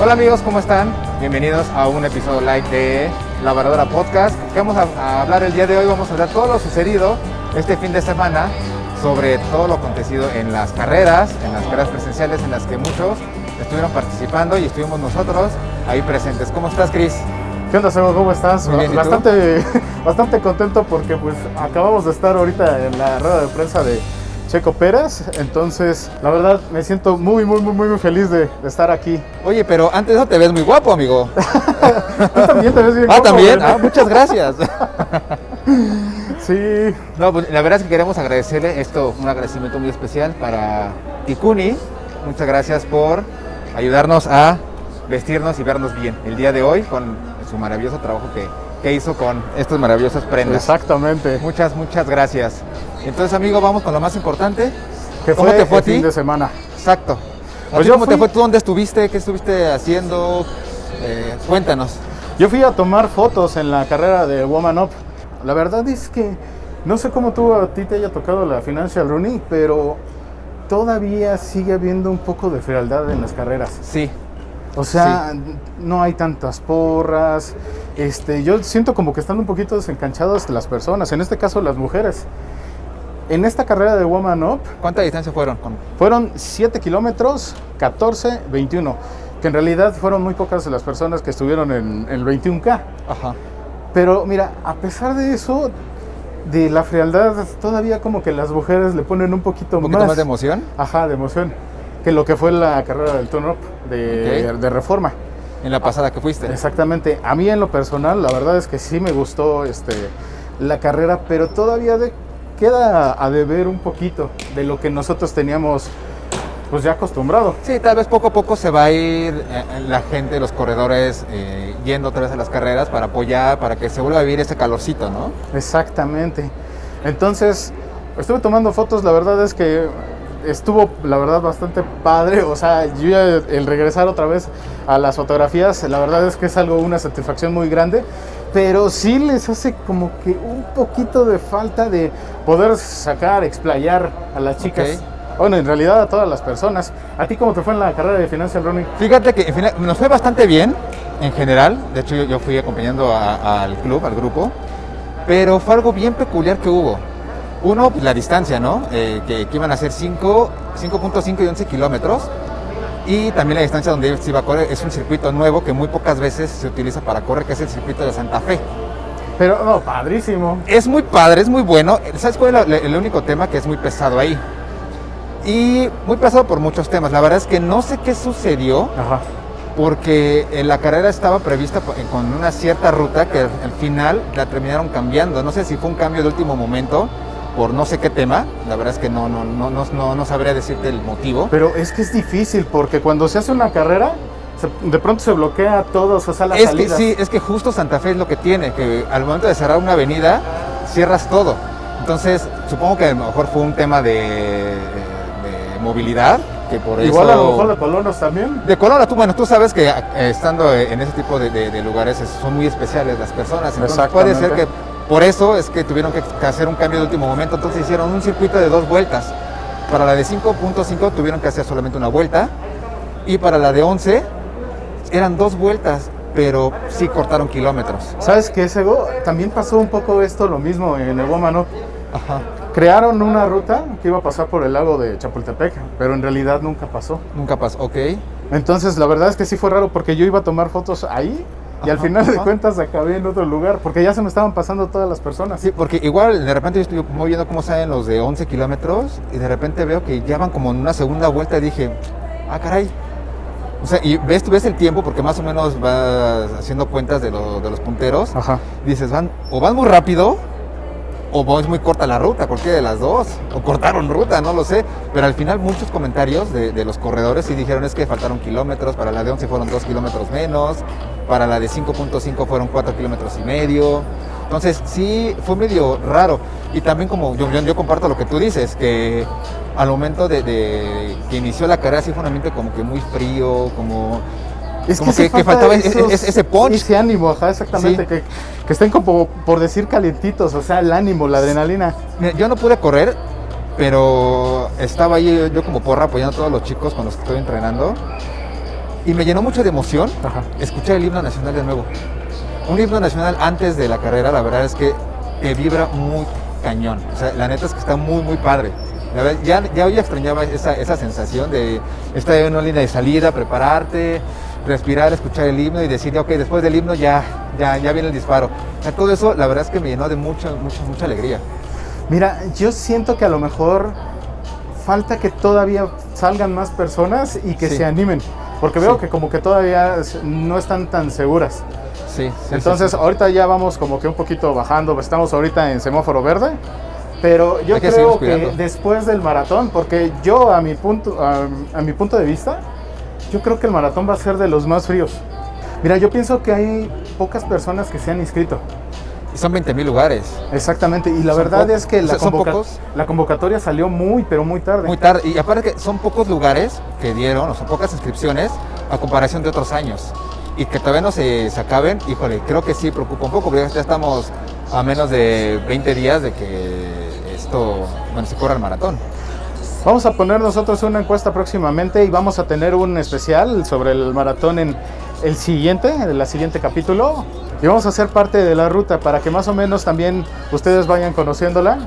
Hola amigos, ¿cómo están? Bienvenidos a un episodio live de La Varadora Podcast. ¿Qué vamos a, a hablar el día de hoy? Vamos a hablar todo lo sucedido este fin de semana sobre todo lo acontecido en las carreras, en las carreras presenciales en las que muchos estuvieron participando y estuvimos nosotros ahí presentes. ¿Cómo estás, Cris? ¿Qué onda, Sebo? ¿Cómo estás? Bastante, bastante contento porque pues acabamos de estar ahorita en la rueda de prensa de Checo Pérez, entonces la verdad me siento muy, muy, muy, muy feliz de, de estar aquí. Oye, pero antes eso te ves muy guapo, amigo. Tú también te ves bien ah, guapo, también. Ah, muchas gracias. Sí, No, pues la verdad es que queremos agradecerle esto, un agradecimiento muy especial para Tikuni. Muchas gracias por ayudarnos a vestirnos y vernos bien el día de hoy con su maravilloso trabajo que, que hizo con estas maravillosas prendas. exactamente. Muchas, muchas gracias. Entonces, amigo, vamos con lo más importante. Que ¿Cómo fue te fue a el fin ti? de semana. Exacto. ¿A Pues yo ¿Cómo te fui- fue? ¿Tú dónde estuviste? ¿Qué estuviste haciendo? Eh, cuéntanos. Yo fui a tomar fotos en la carrera de Woman Up. La verdad es que no sé cómo tú a ti te haya tocado la Financial Running, pero todavía sigue habiendo un poco de frialdad en las carreras. Sí. O sea, no hay tantas porras. Este, yo siento como que están un poquito desencanchadas las personas, en este caso las mujeres. En esta carrera de Woman Up ¿Cuánta distancia fueron? Fueron 7 kilómetros, 14, 21. Que en realidad fueron muy pocas las personas que estuvieron en el 21K. Ajá. Pero mira, a pesar de eso, de la frialdad, todavía como que las mujeres le ponen un poquito, ¿Un poquito más de emoción? Ajá, de emoción. Que lo que fue la carrera del turn up de, reforma. En la pasada que fuiste. Exactamente. A mí en lo personal, la verdad es que sí me gustó este, la carrera, pero todavía de- queda a deber un poquito de lo que nosotros teníamos pues ya acostumbrado. Sí, tal vez poco a poco se va a ir eh, la gente, los corredores, eh, yendo otra vez a las carreras para apoyar, para que se vuelva a vivir ese calorcito, ¿no? Exactamente. Entonces, estuve tomando fotos, la verdad es que estuvo, la verdad, bastante padre. O sea, yo ya el regresar otra vez a las fotografías, la verdad es que es algo, una satisfacción muy grande. Pero sí les hace como que un poquito de falta de poder sacar, explayar a las chicas. Bueno, en realidad a todas las personas. ¿A ti cómo te fue en la carrera de Financial Running? Fíjate que nos fue bastante bien en general. De hecho, yo, fui acompañando a- al club, al grupo. Pero fue algo bien peculiar que hubo. Uno, la distancia, ¿no? Eh, que, que iban a ser 5, 5.5 y 11 kilómetros. Y también la distancia donde se iba a correr es un circuito nuevo que muy pocas veces se utiliza para correr, que es el circuito de Santa Fe. Pero, no, padrísimo. Es muy padre, es muy bueno. ¿Sabes cuál es el único tema que es muy pesado ahí? Y muy pesado por muchos temas. La verdad es que no sé qué sucedió Ajá. porque eh, la carrera estaba prevista con una cierta ruta que al final la terminaron cambiando. No sé si fue un cambio de último momento por no sé qué tema. La verdad es que no, no, no, no, no, no sabría decirte el motivo. Pero es que es difícil porque cuando se hace una carrera, de pronto se bloquea todo, o sea, las Es que sí, es que justo Santa Fe es lo que tiene, que al momento de cerrar una avenida, cierras todo. Entonces, supongo que a lo mejor fue un tema de, de movilidad, que por Igual eso... a lo mejor de colonos también. De Colora, tú, bueno, tú sabes que eh, estando en ese tipo de, de- de lugares es- son muy especiales las personas, entonces puede ser que. Por eso es que tuvieron que, hacer un cambio de último momento, entonces hicieron un circuito de dos vueltas. Para la de 5.5 tuvieron que hacer solamente una vuelta y para la de 11 eran dos vueltas, pero sí cortaron kilómetros. ¿Sabes qué, Sego? También pasó un poco esto, lo mismo en el. Ajá, Crearon una ruta que iba a pasar por el lago de Chapultepec, pero en realidad nunca pasó. nunca pasó, ok. Entonces, la verdad es que sí fue raro porque yo iba a tomar fotos ahí y al Ajá, final de ajá. cuentas acabé en otro lugar porque ya se me estaban pasando todas las personas. Sí, porque igual de repente yo estoy como viendo cómo salen los de 11 kilómetros y de repente veo que ya van como en una segunda vuelta y dije, ah, caray. O sea, y ves, tú ves el tiempo porque más o menos vas haciendo cuentas de, lo- de los punteros. Ajá. Y dices, van, o van muy rápido o es muy corta la ruta, cualquiera de las dos. O cortaron ruta, no lo sé. Pero al final muchos comentarios de, los corredores sí dijeron es que faltaron kilómetros, para la de 11 fueron 2 kilómetros menos, para la de 5.5 fueron 4 kilómetros y medio. Entonces sí fue medio raro. Y también como yo, yo, yo comparto lo que tú dices, que al momento de que inició la carrera sí fue un ambiente como que muy frío, como... Es Como que- que falta faltaba ese- ese- ese punch. Ese ánimo, ajá, exactamente. Sí. Que, que estén como, por decir, calientitos, o sea, el ánimo, la adrenalina. Mira, yo no pude correr, pero estaba ahí yo como porra apoyando a todos los chicos con los que estoy entrenando. Y me llenó mucho de emoción Ajá. escuchar el himno nacional de nuevo. Un himno nacional antes de la carrera, la verdad es que te vibra muy cañón. O sea, la neta es que está muy, muy padre. La verdad, ya, ya hoy extrañaba esa, esa sensación de estar en una línea de salida, prepararte, respirar, escuchar el himno y decir, ok, después del himno ya, ya, ya viene el disparo. O sea, todo eso, la verdad es que me llenó de mucha, mucha, mucha alegría. Mira, yo siento que a lo mejor falta que todavía salgan más personas y que Sí. se animen. Porque veo Sí. que como que todavía no están tan seguras. Sí, sí, Entonces, ahorita ya vamos como que un poquito bajando. Estamos ahorita en semáforo verde. Pero yo que creo que después del maratón, porque yo a mi punto, a, a mi punto de vista, yo creo que el maratón va a ser de los más fríos. Mira, yo pienso que hay pocas personas que se han inscrito. Y son 20 mil lugares. Exactamente, y la Son verdad es que la, convoca- pocos. la convocatoria salió muy, pero muy tarde. Muy tarde. Y aparte que son pocos lugares que dieron, o son pocas inscripciones a comparación de otros años. Y que todavía no se, se acaben, híjole, creo que sí preocupa un poco, porque ya estamos a menos de 20 días de que esto, bueno, se corra el maratón. Vamos a poner nosotros una encuesta próximamente y vamos a tener un especial sobre el maratón en el siguiente, en el siguiente capítulo. Y vamos a hacer parte de la ruta para que más o menos también ustedes vayan conociéndola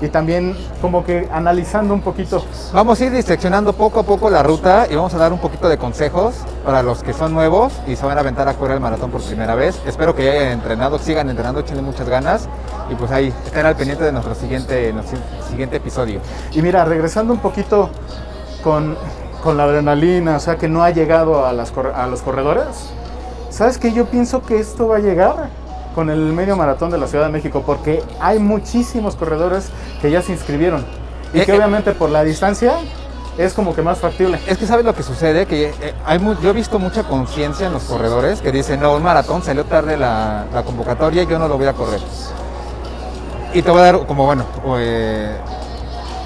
y también como que analizando un poquito. Vamos a ir diseccionando poco a poco la ruta y vamos a dar un poquito de consejos para los que son nuevos y se van a aventar a correr el maratón por primera vez. Espero que ya hayan entrenado, sigan entrenando, échenle muchas ganas y pues ahí estén al pendiente de nuestro siguiente, nuestro siguiente episodio. Y mira, regresando un poquito con, con la adrenalina, o sea que no ha llegado a, las, a los corredores. ¿Sabes qué? Yo pienso que esto va a llegar con el medio maratón de la Ciudad de México, porque hay muchísimos corredores que ya se inscribieron. Y Eh, que eh. obviamente por la distancia es como que más factible. Es que sabes lo que sucede, que eh, hay yo he visto mucha conciencia en los corredores que dicen, no, un maratón salió tarde la, la convocatoria, yo no lo voy a correr. Y te voy a dar como, bueno, eh,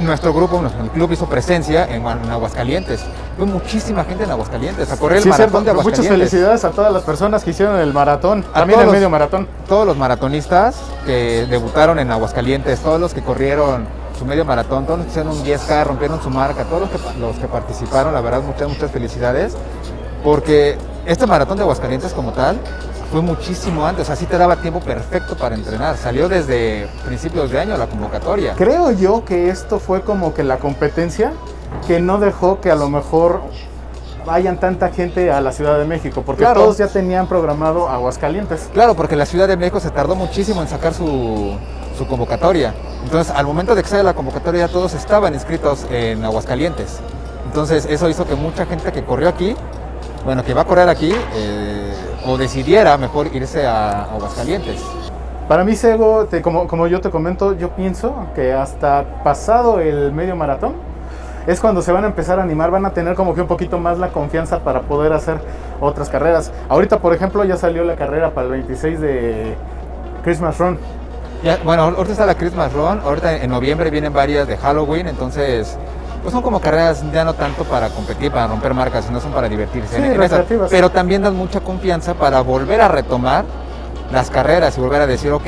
nuestro grupo, el club hizo presencia en, Gua- en Aguascalientes. Fue muchísima gente en Aguascalientes a correr el Sí, maratón cierto. de Muchas Aguascalientes. felicidades a todas las personas que hicieron el maratón, A también el medio maratón. Todos los maratonistas que debutaron en Aguascalientes, todos los que corrieron su medio maratón, todos los que hicieron un 10K, rompieron su marca, todos los que, los que participaron, la verdad, muchas, muchas felicidades. Porque este maratón de Aguascalientes como tal fue muchísimo antes, así te daba tiempo perfecto para entrenar. Salió desde principios de año la convocatoria. Creo yo que esto fue como que la competencia que no dejó que a lo mejor vayan tanta gente a la Ciudad de México, porque Claro. todos ya tenían programado Aguascalientes. Claro, porque la Ciudad de México se tardó muchísimo en sacar su, su convocatoria. Entonces, al momento de que sale la convocatoria, ya todos estaban inscritos en Aguascalientes. Entonces, eso hizo que mucha gente que corrió aquí, bueno, que va a correr aquí, eh, o decidiera mejor irse a Aguascalientes. Para mí, Sego, te- como, como yo te comento, yo pienso que hasta pasado el medio maratón es cuando se van a empezar a animar, van a tener como que un poquito más la confianza para poder hacer otras carreras. Ahorita, por ejemplo, ya salió la carrera para el 26 de Christmas Run. Ya, bueno, ahorita está la Christmas Run, ahorita en noviembre vienen varias de Halloween, entonces pues son como carreras ya no tanto para competir, para romper marcas, sino son para divertirse. Sí, en- esas. pero también dan mucha confianza para volver a retomar las carreras y volver a decir, ok,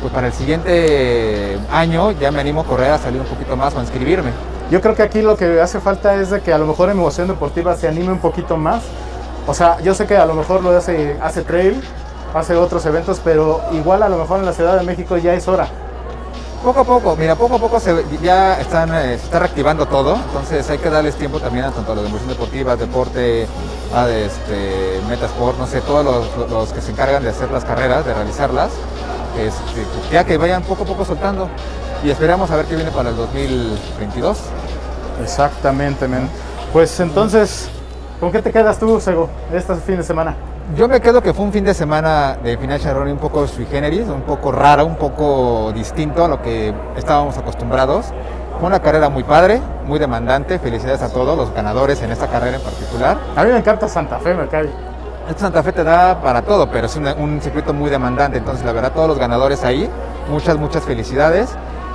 pues para el siguiente año ya me animo a correr, a salir un poquito más o a inscribirme. Yo creo que aquí lo que hace falta es de que a lo mejor en Emoción Deportiva se anime un poquito más. O sea, yo sé que a lo mejor lo hace, hace trail, hace otros eventos, pero igual a lo mejor en la Ciudad de México ya es hora. Poco a poco, mira, poco a poco se, ya están, eh, reactivando todo, entonces hay que darles tiempo también a tanto a los de inversión deportiva, deporte, a este, Metasport, no sé, todos los, los que se encargan de hacer las carreras, de realizarlas, este, ya que vayan poco a poco soltando y esperamos a ver qué viene para el 2022. Exactamente, men. Pues entonces, ¿con qué te quedas tú, Sego, este fin de semana? Yo me quedo que fue un fin de semana de Financial Running un poco sui generis, un poco raro, un poco distinto a lo que estábamos acostumbrados. Fue una carrera muy padre, muy demandante. Felicidades a todos los ganadores en esta carrera en particular. A mí me encanta Santa Fe, me cae. Este Santa Fe te da para todo, pero es una- un circuito muy demandante. Entonces, la verdad, todos los ganadores ahí, muchas, muchas felicidades.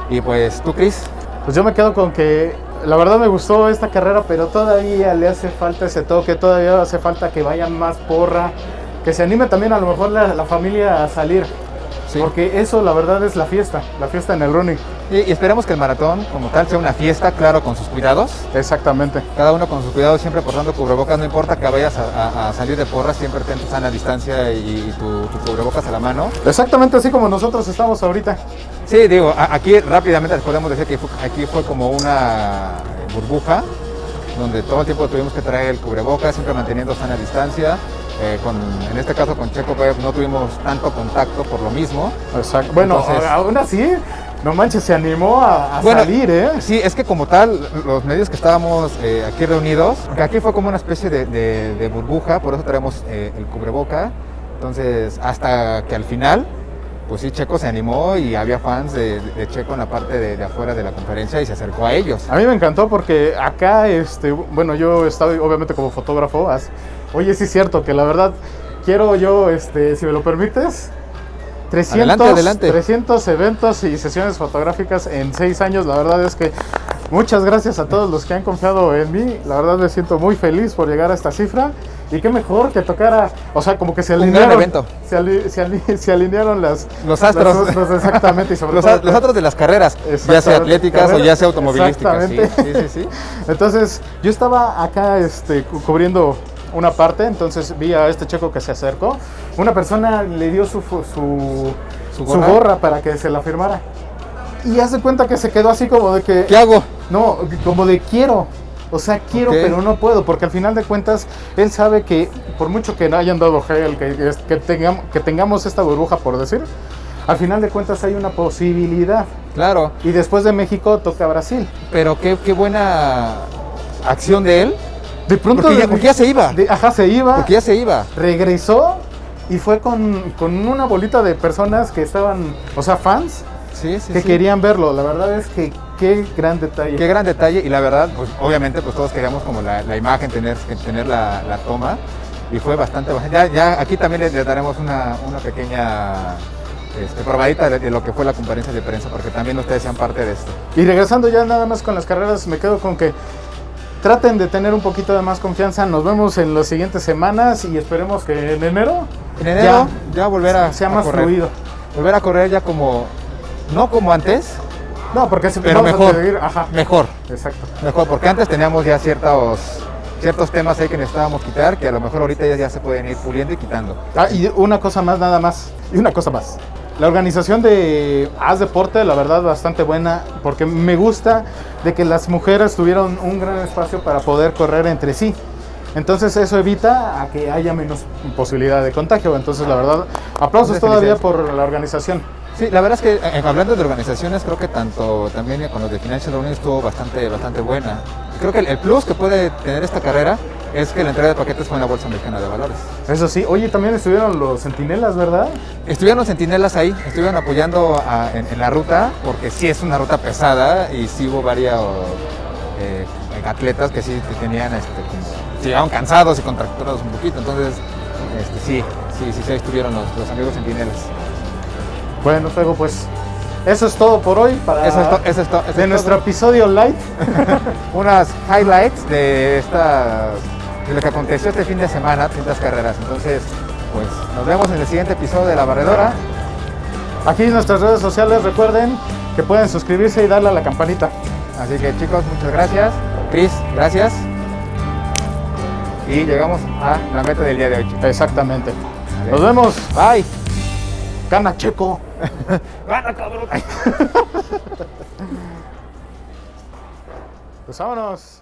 Y pues, tú, Cris, Pues yo me quedo con que la verdad me gustó esta carrera, pero todavía le hace falta ese toque, todavía hace falta que vaya más porra, que se anime también a lo mejor la, la familia a salir. Sí. Porque eso, la verdad, es la fiesta, la fiesta en el running. Y, y esperemos que el maratón, como tal, sea una fiesta, claro, con sus cuidados. Exactamente. Cada uno con sus cuidados, siempre portando cubrebocas, no importa que vayas a, a- a salir de porras, siempre ten tu sana distancia y, tu, tu cubrebocas a la mano. Exactamente así como nosotros estamos ahorita. Sí, digo, a- aquí rápidamente les podemos decir que fue- aquí fue como una burbuja, donde todo el tiempo tuvimos que traer el cubrebocas, siempre manteniendo sana distancia. Eh, con, en este caso con Checo Pérez no tuvimos tanto contacto por lo mismo. Exacto. Bueno, Entonces- aún así, no manches, se animó a, a Bueno, salir, ¿eh? Sí, es que como tal, los medios que estábamos eh, aquí reunidos, que aquí fue como una especie de, de- de burbuja, por eso traemos eh, el cubreboca. Entonces, hasta que al final, pues sí, Checo se animó y había fans de, de Checo en la parte de, de afuera de la conferencia y se acercó a ellos. A mí me encantó porque acá, este, bueno, yo estaba obviamente como fotógrafo. Oye, sí es cierto que la verdad quiero yo, este, si me lo permites, 300, Adelante, adelante. 300 eventos y sesiones fotográficas en seis años. La verdad es que muchas gracias a todos los que han confiado en mí. La verdad me siento muy feliz por llegar a esta cifra. Y qué mejor que tocara, o sea, como que se alinearon, evento. Se, ali- se ali- se alinearon las, Los astros. las astros, exactamente, y sobre Los, todo los otros de las carreras, ya sea atléticas o ya sea automovilísticas. Exactamente. sí, sí, sí. Entonces, yo estaba acá este, cu- cubriendo una parte, entonces vi a este checo que se acercó. Una persona le dio su, su, ¿Su su gorra? para que se la firmara. Y hace cuenta que se quedó así como de que... ¿Qué hago? No, como de quiero. O sea, quiero, pero no puedo, porque al final de cuentas, él sabe que por mucho que no hayan dado gel, que, que, que tengamos, que tengamos esta burbuja, por decir, al final de cuentas hay una posibilidad. Claro, Y después de México toca Brasil. pero qué, qué buena acción de él, De pronto... porque ya, porque ya se iba. de- ajá, se iba. Porque ya se iba. regresó y fue con, con una bolita de personas que estaban, o sea, fans, Sí, sí, que sí. querían verlo. La verdad es que qué gran detalle. Qué gran detalle y la verdad, pues obviamente pues todos queríamos como la, la imagen, tener, tener la, la toma y fue bastante, bastante- ya, ya aquí también le, le daremos una, una pequeña este, probadita de, de lo que fue la conferencia de prensa porque también ustedes sean parte de esto. Y regresando ya nada más con las carreras, me quedo con que traten de tener un poquito de más confianza. Nos vemos en las siguientes semanas y esperemos que en enero En enero ya, volver a, sea a más correr. fluido. Volver a correr ya como, no como antes, No, porque pero mejor, seguir- ajá, mejor, exacto. mejor, porque antes teníamos ya ciertos, ciertos temas ahí que necesitábamos quitar que a lo mejor ahorita ya, ya se pueden ir puliendo y quitando. Ah, y una cosa más, nada más. Y una cosa más. La organización de Haz Deporte, la verdad, bastante buena, porque me gusta de que las mujeres tuvieron un gran espacio para poder correr entre sí. Entonces eso evita a que haya menos posibilidad de contagio. Entonces, la verdad, aplausos todavía por la organización. Sí, la verdad es que eh, hablando de organizaciones, creo que tanto también con los de Financial Running estuvo bastante, bastante buena. Creo que el, el plus que puede tener esta carrera es que la entrega de paquetes fue en la Bolsa Americana de Valores. Eso sí, oye, también estuvieron los centinelas, ¿verdad? Estuvieron los centinelas ahí, estuvieron apoyando a- en, en la ruta, porque sí es una ruta pesada y sí hubo varios eh, atletas que sí tenían, este, llegaban cansados y contracturados un poquito, entonces este, sí, sí, sí, sí, estuvieron los, los amigos centinelas. Bueno, luego pues eso es todo por hoy para Eso es, to- eso es to- eso de es nuestro todo. episodio light. unas highlights de esta de lo que aconteció este fin de semana, 300 carreras. Entonces, pues nos vemos en el siguiente episodio de La Barredora. Aquí en nuestras redes sociales recuerden que pueden suscribirse y darle a la campanita. Así que chicos, muchas gracias. Chris, gracias. Y llegamos a la meta del día de hoy. chicos. Exactamente. Vale. Nos vemos. Bye. Gana Checo. Gana, cabrón. Pues vámonos.